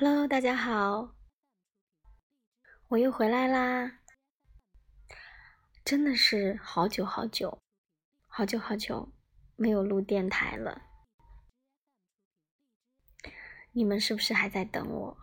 Hello，大家好，我又回来啦！真的是好久好久，好久好久没有录电台了。你们是不是还在等我？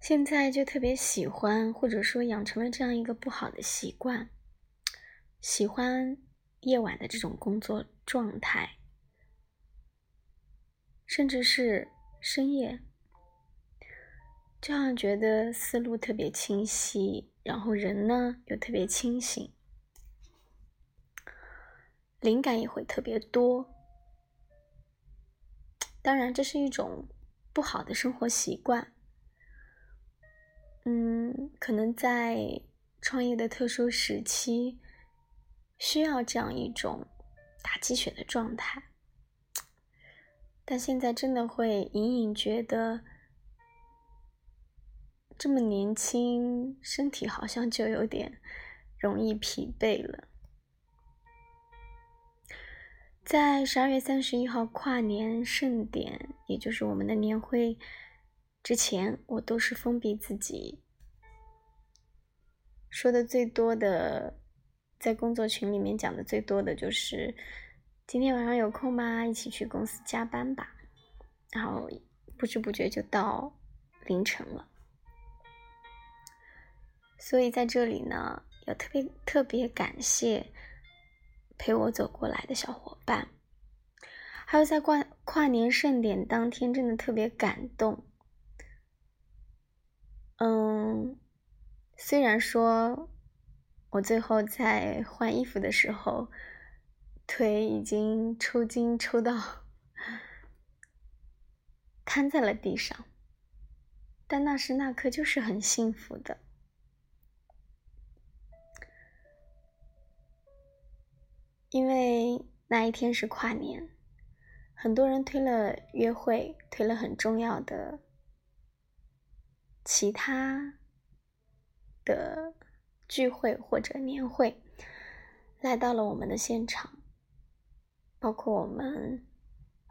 现在就特别喜欢，或者说养成了这样一个不好的习惯，喜欢夜晚的这种工作状态，甚至是。深夜，就好像觉得思路特别清晰，然后人呢又特别清醒，灵感也会特别多。当然，这是一种不好的生活习惯。嗯，可能在创业的特殊时期，需要这样一种打鸡血的状态。但现在真的会隐隐觉得，这么年轻，身体好像就有点容易疲惫了。在十二月三十一号跨年盛典，也就是我们的年会之前，我都是封闭自己，说的最多的，在工作群里面讲的最多的就是。今天晚上有空吗？一起去公司加班吧。然后不知不觉就到凌晨了，所以在这里呢，要特别特别感谢陪我走过来的小伙伴，还有在跨跨年盛典当天，真的特别感动。嗯，虽然说我最后在换衣服的时候。腿已经抽筋抽到瘫在了地上，但那时那刻就是很幸福的，因为那一天是跨年，很多人推了约会，推了很重要的其他的聚会或者年会，来到了我们的现场。包括我们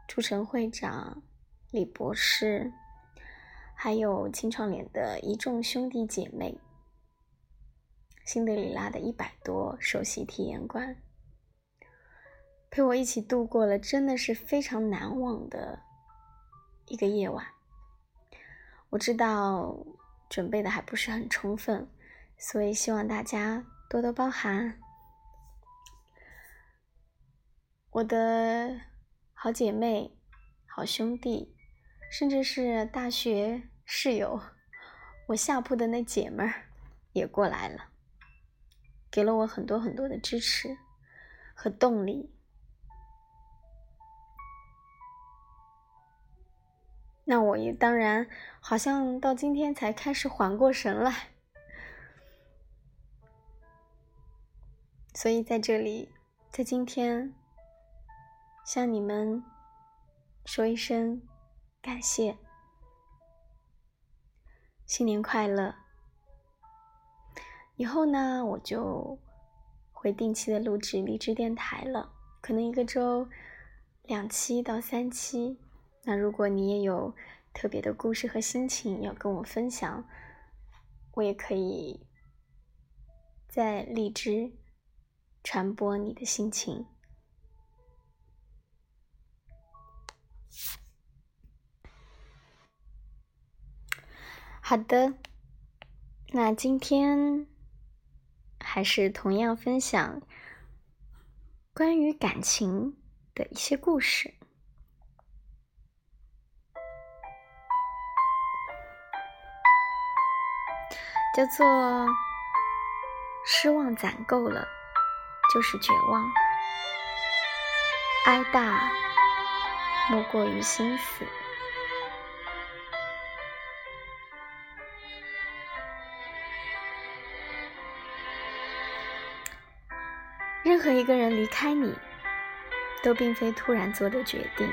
朱晨会长、李博士，还有青创联的一众兄弟姐妹，新德里拉的一百多首席体验官，陪我一起度过了真的是非常难忘的一个夜晚。我知道准备的还不是很充分，所以希望大家多多包涵。我的好姐妹、好兄弟，甚至是大学室友，我下铺的那姐们儿也过来了，给了我很多很多的支持和动力。那我也当然，好像到今天才开始缓过神来，所以在这里，在今天。向你们说一声感谢，新年快乐！以后呢，我就会定期的录制励志电台了，可能一个周两期到三期。那如果你也有特别的故事和心情要跟我分享，我也可以在荔枝传播你的心情。好的，那今天还是同样分享关于感情的一些故事，叫做“失望攒够了就是绝望，挨大莫过于心死。”任何一个人离开你，都并非突然做的决定。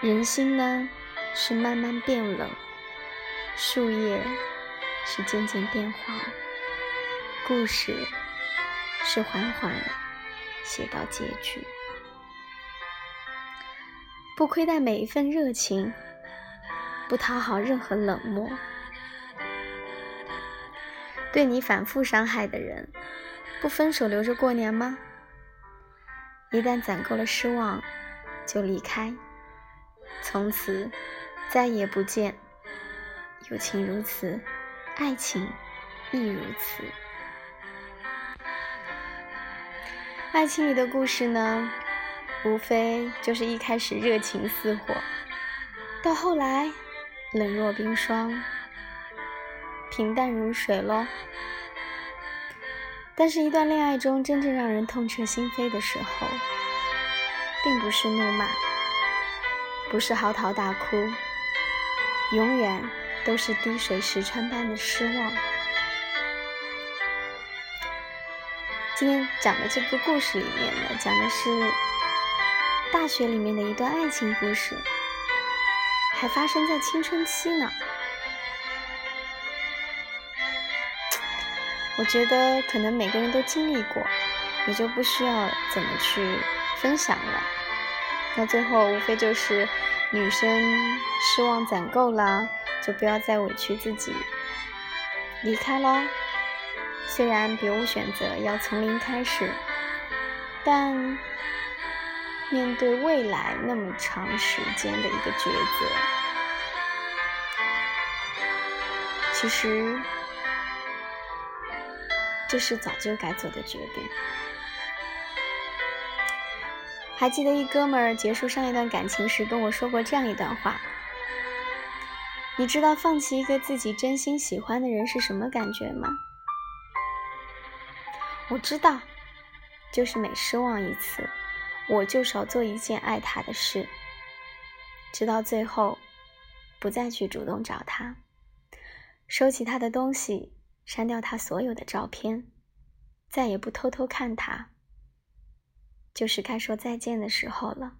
人心呢，是慢慢变冷，树叶是渐渐变黄，故事是缓缓写到结局。不亏待每一份热情，不讨好任何冷漠。对你反复伤害的人，不分手留着过年吗？一旦攒够了失望，就离开，从此再也不见。友情如此，爱情亦如此。爱情里的故事呢，无非就是一开始热情似火，到后来冷若冰霜。平淡如水喽。但是，一段恋爱中真正让人痛彻心扉的时候，并不是怒骂，不是嚎啕大哭，永远都是滴水石穿般的失望。今天讲的这个故事里面呢，讲的是大学里面的一段爱情故事，还发生在青春期呢。我觉得可能每个人都经历过，也就不需要怎么去分享了。那最后无非就是女生失望攒够了，就不要再委屈自己，离开喽。虽然别无选择，要从零开始，但面对未来那么长时间的一个抉择，其实。这是早就该做的决定。还记得一哥们儿结束上一段感情时跟我说过这样一段话：“你知道放弃一个自己真心喜欢的人是什么感觉吗？”我知道，就是每失望一次，我就少做一件爱他的事，直到最后，不再去主动找他，收起他的东西。删掉他所有的照片，再也不偷偷看他，就是该说再见的时候了。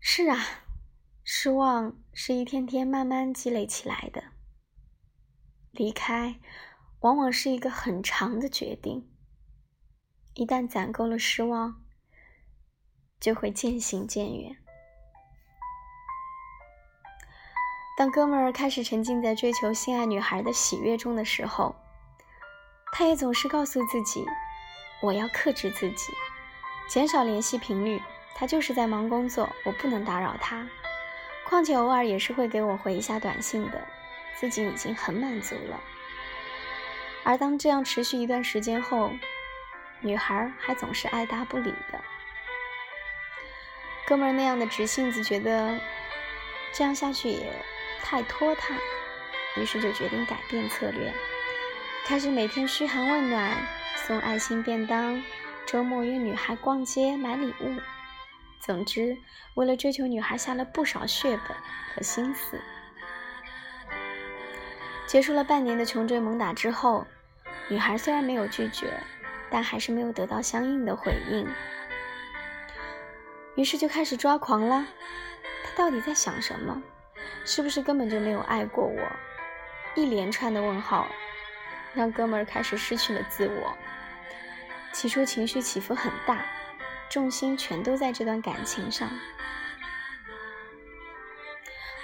是啊，失望是一天天慢慢积累起来的。离开，往往是一个很长的决定。一旦攒够了失望，就会渐行渐远。当哥们儿开始沉浸在追求心爱女孩的喜悦中的时候，他也总是告诉自己：“我要克制自己，减少联系频率。他就是在忙工作，我不能打扰他。况且偶尔也是会给我回一下短信的，自己已经很满足了。”而当这样持续一段时间后，女孩还总是爱答不理的。哥们儿那样的直性子觉得，这样下去也。太拖沓，于是就决定改变策略，开始每天嘘寒问暖，送爱心便当，周末约女孩逛街买礼物。总之，为了追求女孩，下了不少血本和心思。结束了半年的穷追猛打之后，女孩虽然没有拒绝，但还是没有得到相应的回应，于是就开始抓狂了。他到底在想什么？是不是根本就没有爱过我？一连串的问号，让哥们儿开始失去了自我。起初情绪起伏很大，重心全都在这段感情上。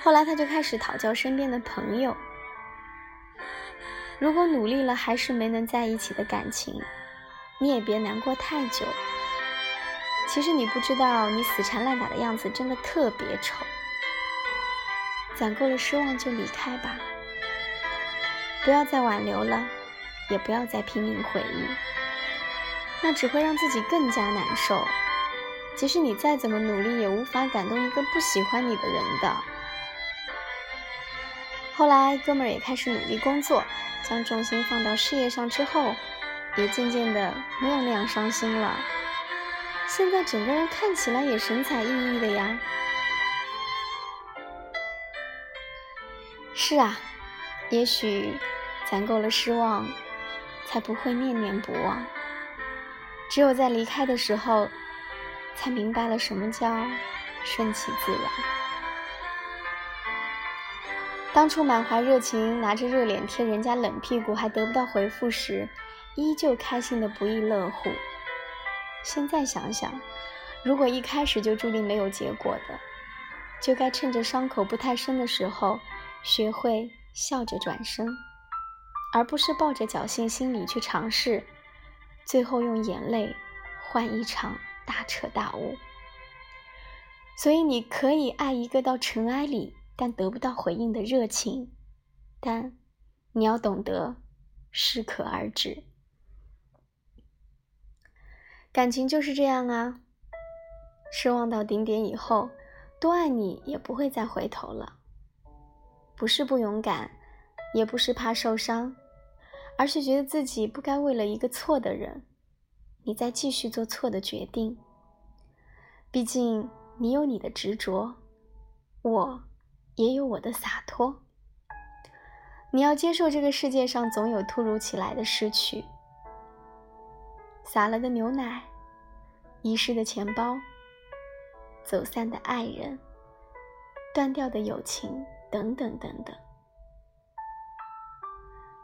后来他就开始讨教身边的朋友：如果努力了还是没能在一起的感情，你也别难过太久。其实你不知道，你死缠烂打的样子真的特别丑。攒够了失望就离开吧，不要再挽留了，也不要再拼命回忆，那只会让自己更加难受。即使你再怎么努力，也无法感动一个不喜欢你的人的。后来，哥们儿也开始努力工作，将重心放到事业上之后，也渐渐的没有那样伤心了。现在整个人看起来也神采奕奕的呀。是啊，也许攒够了失望，才不会念念不忘。只有在离开的时候，才明白了什么叫顺其自然。当初满怀热情，拿着热脸贴人家冷屁股，还得不到回复时，依旧开心的不亦乐乎。现在想想，如果一开始就注定没有结果的，就该趁着伤口不太深的时候，学会笑着转身，而不是抱着侥幸心理去尝试，最后用眼泪换一场大彻大悟。所以，你可以爱一个到尘埃里但得不到回应的热情，但你要懂得适可而止。感情就是这样啊，失望到顶点以后，多爱你也不会再回头了。不是不勇敢，也不是怕受伤，而是觉得自己不该为了一个错的人，你再继续做错的决定。毕竟。你有你的执着，我也有我的洒脱。你要接受这个世界上总有突如其来的失去，洒了的牛奶，遗失的钱包，走散的爱人，断掉的友情，等等等等。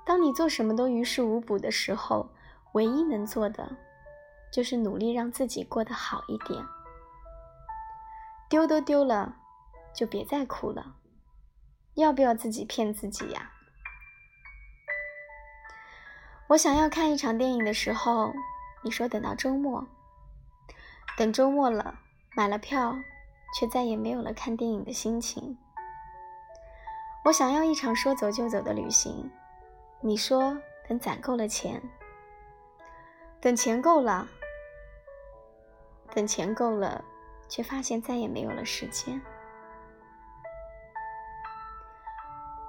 当你做什么都于事无补的时候，唯一能做的，就是努力让自己过得好一点。丢都丢了，就别再哭了。要不要自己骗自己呀？我想要看一场电影的时候，你说等到周末。等周末了，买了票，却再也没有了看电影的心情。我想要一场说走就走的旅行，你说等攒够了钱。等钱够了，等钱够了。却发现再也没有了时间。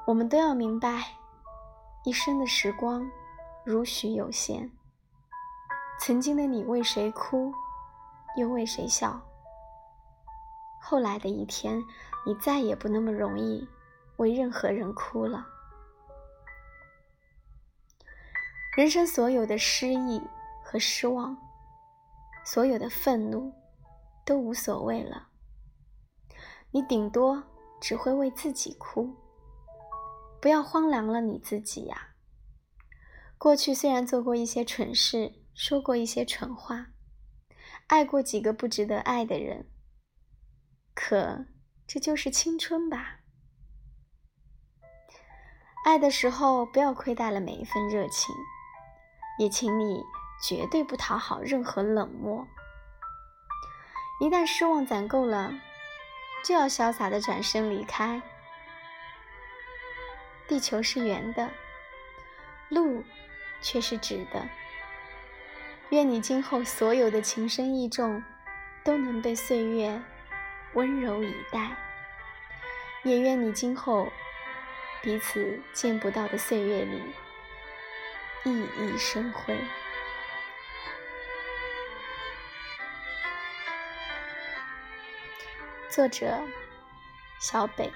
我们都要明白，一生的时光如许有限。曾经的你为谁哭，又为谁笑？后来的一天，你再也不那么容易为任何人哭了。人生所有的失意和失望，所有的愤怒。都无所谓了，你顶多只会为自己哭。不要荒凉了你自己呀。过去虽然做过一些蠢事，说过一些蠢话，爱过几个不值得爱的人，可这就是青春吧。爱的时候不要亏待了每一份热情，也请你绝对不讨好任何冷漠。一旦失望攒够了，就要潇洒的转身离开。地球是圆的，路却是直的。愿你今后所有的情深意重，都能被岁月温柔以待。也愿你今后彼此见不到的岁月里，熠熠生辉。作者：小北。